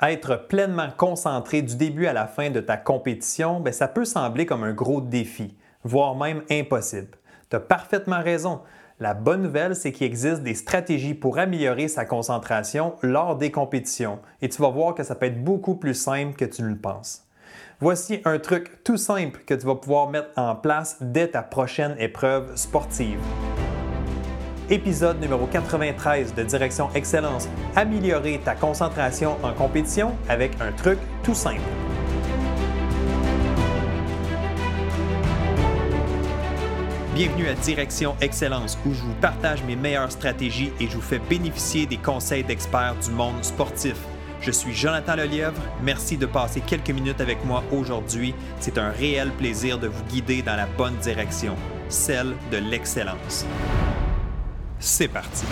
Être pleinement concentré du début à la fin de ta compétition, ben, ça peut sembler comme un gros défi, voire même impossible. Tu as parfaitement raison. La bonne nouvelle, c'est qu'il existe des stratégies pour améliorer sa concentration lors des compétitions et tu vas voir que ça peut être beaucoup plus simple que tu ne le penses. Voici un truc tout simple que tu vas pouvoir mettre en place dès ta prochaine épreuve sportive épisode numéro 93 de Direction Excellence. Améliorer ta concentration en compétition avec un truc tout simple. Bienvenue à Direction Excellence où je vous partage mes meilleures stratégies et je vous fais bénéficier des conseils d'experts du monde sportif. Je suis Jonathan Lelièvre. Merci de passer quelques minutes avec moi aujourd'hui. C'est un réel plaisir de vous guider dans la bonne direction, celle de l'excellence. C'est parti.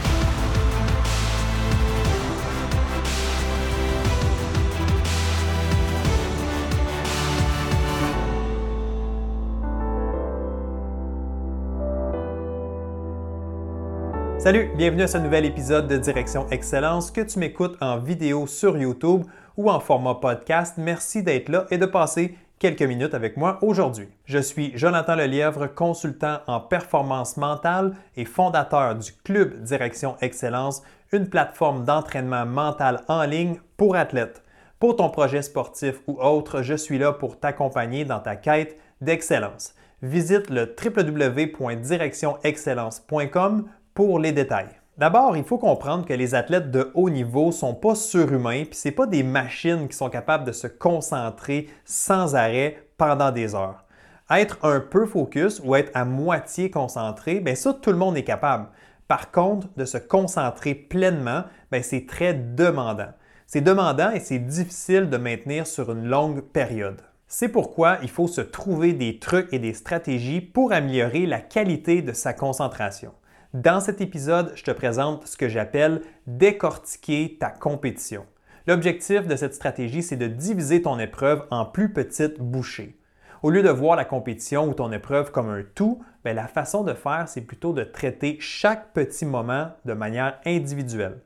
Salut, bienvenue à ce nouvel épisode de Direction Excellence que tu m'écoutes en vidéo sur YouTube ou en format podcast. Merci d'être là et de passer quelques minutes avec moi aujourd'hui. Je suis Jonathan Lelièvre, consultant en performance mentale et fondateur du Club Direction Excellence, une plateforme d'entraînement mental en ligne pour athlètes. Pour ton projet sportif ou autre, je suis là pour t'accompagner dans ta quête d'excellence. Visite le www.directionexcellence.com pour les détails. D'abord, il faut comprendre que les athlètes de haut niveau sont pas surhumains, puis ce pas des machines qui sont capables de se concentrer sans arrêt pendant des heures. Être un peu focus ou être à moitié concentré, bien ça, tout le monde est capable. Par contre, de se concentrer pleinement, bien, c'est très demandant. C'est demandant et c'est difficile de maintenir sur une longue période. C'est pourquoi il faut se trouver des trucs et des stratégies pour améliorer la qualité de sa concentration. Dans cet épisode, je te présente ce que j'appelle décortiquer ta compétition. L'objectif de cette stratégie, c'est de diviser ton épreuve en plus petites bouchées. Au lieu de voir la compétition ou ton épreuve comme un tout, ben, la façon de faire, c'est plutôt de traiter chaque petit moment de manière individuelle.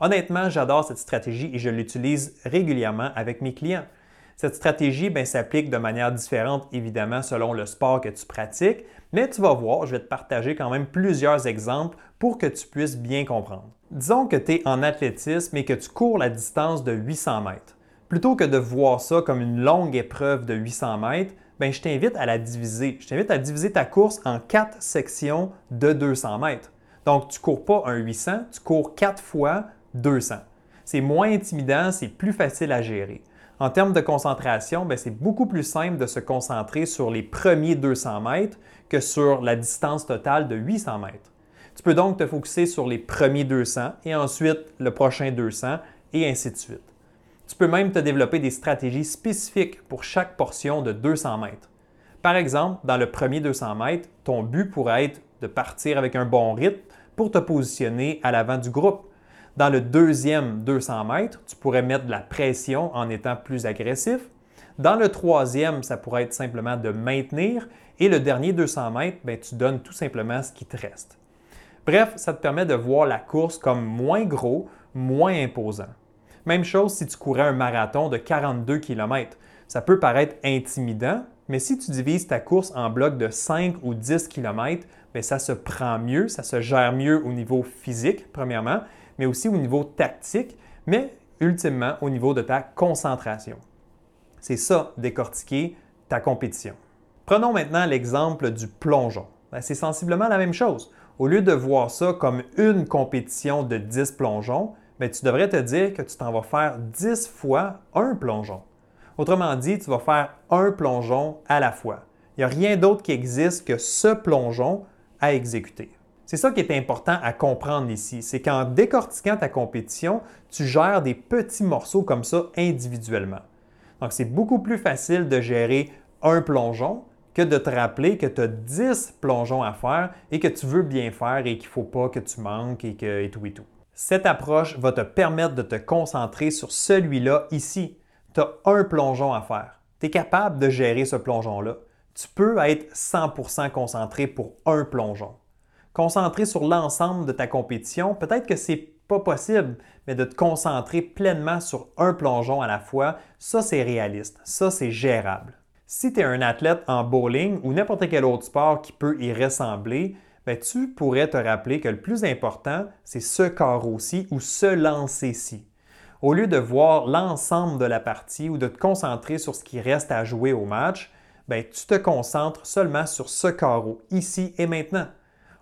Honnêtement, j'adore cette stratégie et je l'utilise régulièrement avec mes clients. Cette stratégie ben, s'applique de manière différente, évidemment, selon le sport que tu pratiques, mais tu vas voir, je vais te partager quand même plusieurs exemples pour que tu puisses bien comprendre. Disons que tu es en athlétisme et que tu cours la distance de 800 mètres. Plutôt que de voir ça comme une longue épreuve de 800 mètres, ben, je t'invite à la diviser. Je t'invite à diviser ta course en quatre sections de 200 mètres. Donc, tu ne cours pas un 800, tu cours quatre fois 200. C'est moins intimidant, c'est plus facile à gérer. En termes de concentration, ben, c'est beaucoup plus simple de se concentrer sur les premiers 200 mètres que sur la distance totale de 800 mètres. Tu peux donc te focuser sur les premiers 200 et ensuite le prochain 200 et ainsi de suite. Tu peux même te développer des stratégies spécifiques pour chaque portion de 200 mètres. Par exemple, dans le premier 200 mètres, ton but pourrait être de partir avec un bon rythme pour te positionner à l'avant du groupe. Dans le deuxième 200 mètres, tu pourrais mettre de la pression en étant plus agressif. Dans le troisième, ça pourrait être simplement de maintenir. Et le dernier 200 mètres, ben, tu donnes tout simplement ce qui te reste. Bref, ça te permet de voir la course comme moins gros, moins imposant. Même chose si tu courais un marathon de 42 km. Ça peut paraître intimidant, mais si tu divises ta course en blocs de 5 ou 10 km, bien, ça se prend mieux, ça se gère mieux au niveau physique, premièrement, mais aussi au niveau tactique, mais ultimement au niveau de ta concentration. C'est ça, décortiquer ta compétition. Prenons maintenant l'exemple du plongeon. Ben, c'est sensiblement la même chose. Au lieu de voir ça comme une compétition de 10 plongeons, ben, tu devrais te dire que tu t'en vas faire 10 fois un plongeon. Autrement dit, tu vas faire un plongeon à la fois. Il n'y a rien d'autre qui existe que ce plongeon à exécuter. C'est ça qui est important à comprendre ici, c'est qu'en décortiquant ta compétition, tu gères des petits morceaux comme ça individuellement. Donc, c'est beaucoup plus facile de gérer un plongeon que de te rappeler que tu as 10 plongeons à faire et que tu veux bien faire et qu'il ne faut pas que tu manques et, que, et tout et tout. Cette approche va te permettre de te concentrer sur celui-là ici. Tu as un plongeon à faire. Tu es capable de gérer ce plongeon-là. Tu peux être 100% concentré pour un plongeon. Concentré sur l'ensemble de ta compétition, peut-être que c'est pas possible, mais de te concentrer pleinement sur un plongeon à la fois, ça c'est réaliste, ça c'est gérable. Si tu es un athlète en bowling ou n'importe quel autre sport qui peut y ressembler, ben, tu pourrais te rappeler que le plus important, c'est ce carreau-ci ou ce lancer-ci. Au lieu de voir l'ensemble de la partie ou de te concentrer sur ce qui reste à jouer au match, ben, tu te concentres seulement sur ce carreau, ici et maintenant.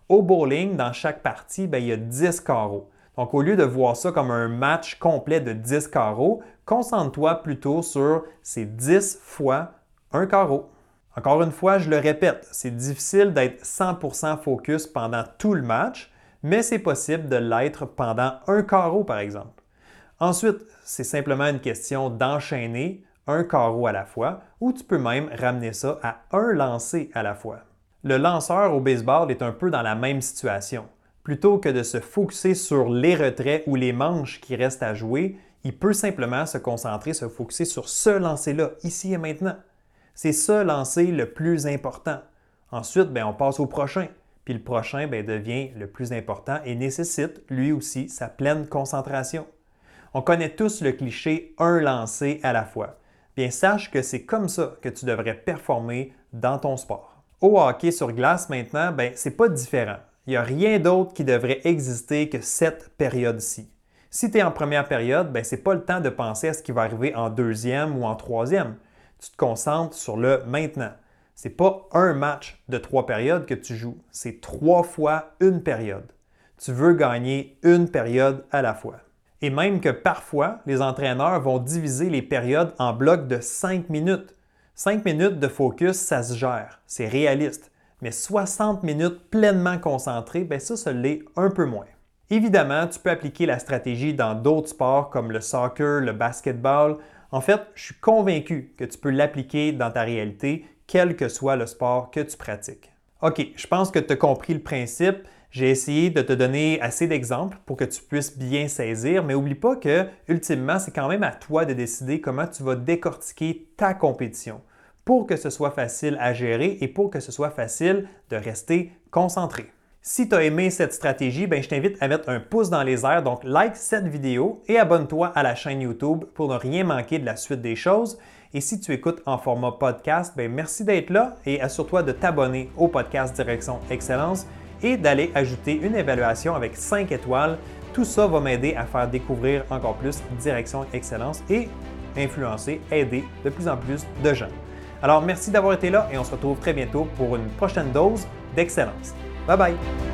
Au bowling, dans chaque partie, ben, il y a 10 carreaux. Donc, au lieu de voir ça comme un match complet de 10 carreaux, concentre-toi plutôt sur ces 10 fois un carreau. Encore une fois, je le répète, c'est difficile d'être 100% focus pendant tout le match, mais c'est possible de l'être pendant un carreau, par exemple. Ensuite, c'est simplement une question d'enchaîner un carreau à la fois, ou tu peux même ramener ça à un lancer à la fois. Le lanceur au baseball est un peu dans la même situation. Plutôt que de se focuser sur les retraits ou les manches qui restent à jouer, il peut simplement se concentrer, se focuser sur ce lancer-là, ici et maintenant. C'est ce lancer le plus important. Ensuite, ben, on passe au prochain. Puis le prochain ben, devient le plus important et nécessite lui aussi sa pleine concentration. On connaît tous le cliché un lancer à la fois. Bien, sache que c'est comme ça que tu devrais performer dans ton sport. Au hockey sur glace maintenant, ben, c'est pas différent. Il n'y a rien d'autre qui devrait exister que cette période-ci. Si tu es en première période, ben, ce pas le temps de penser à ce qui va arriver en deuxième ou en troisième tu te concentres sur le maintenant. Ce n'est pas un match de trois périodes que tu joues, c'est trois fois une période. Tu veux gagner une période à la fois. Et même que parfois, les entraîneurs vont diviser les périodes en blocs de cinq minutes. Cinq minutes de focus, ça se gère, c'est réaliste. Mais 60 minutes pleinement concentrées, ben ça, ça l'est un peu moins. Évidemment, tu peux appliquer la stratégie dans d'autres sports comme le soccer, le basketball, en fait, je suis convaincu que tu peux l'appliquer dans ta réalité, quel que soit le sport que tu pratiques. OK, je pense que tu as compris le principe. J'ai essayé de te donner assez d'exemples pour que tu puisses bien saisir, mais n'oublie pas que, ultimement, c'est quand même à toi de décider comment tu vas décortiquer ta compétition pour que ce soit facile à gérer et pour que ce soit facile de rester concentré. Si tu as aimé cette stratégie, ben, je t'invite à mettre un pouce dans les airs, donc like cette vidéo et abonne-toi à la chaîne YouTube pour ne rien manquer de la suite des choses. Et si tu écoutes en format podcast, ben, merci d'être là et assure-toi de t'abonner au podcast Direction Excellence et d'aller ajouter une évaluation avec 5 étoiles. Tout ça va m'aider à faire découvrir encore plus Direction Excellence et influencer, aider de plus en plus de gens. Alors merci d'avoir été là et on se retrouve très bientôt pour une prochaine dose d'excellence. Bye bye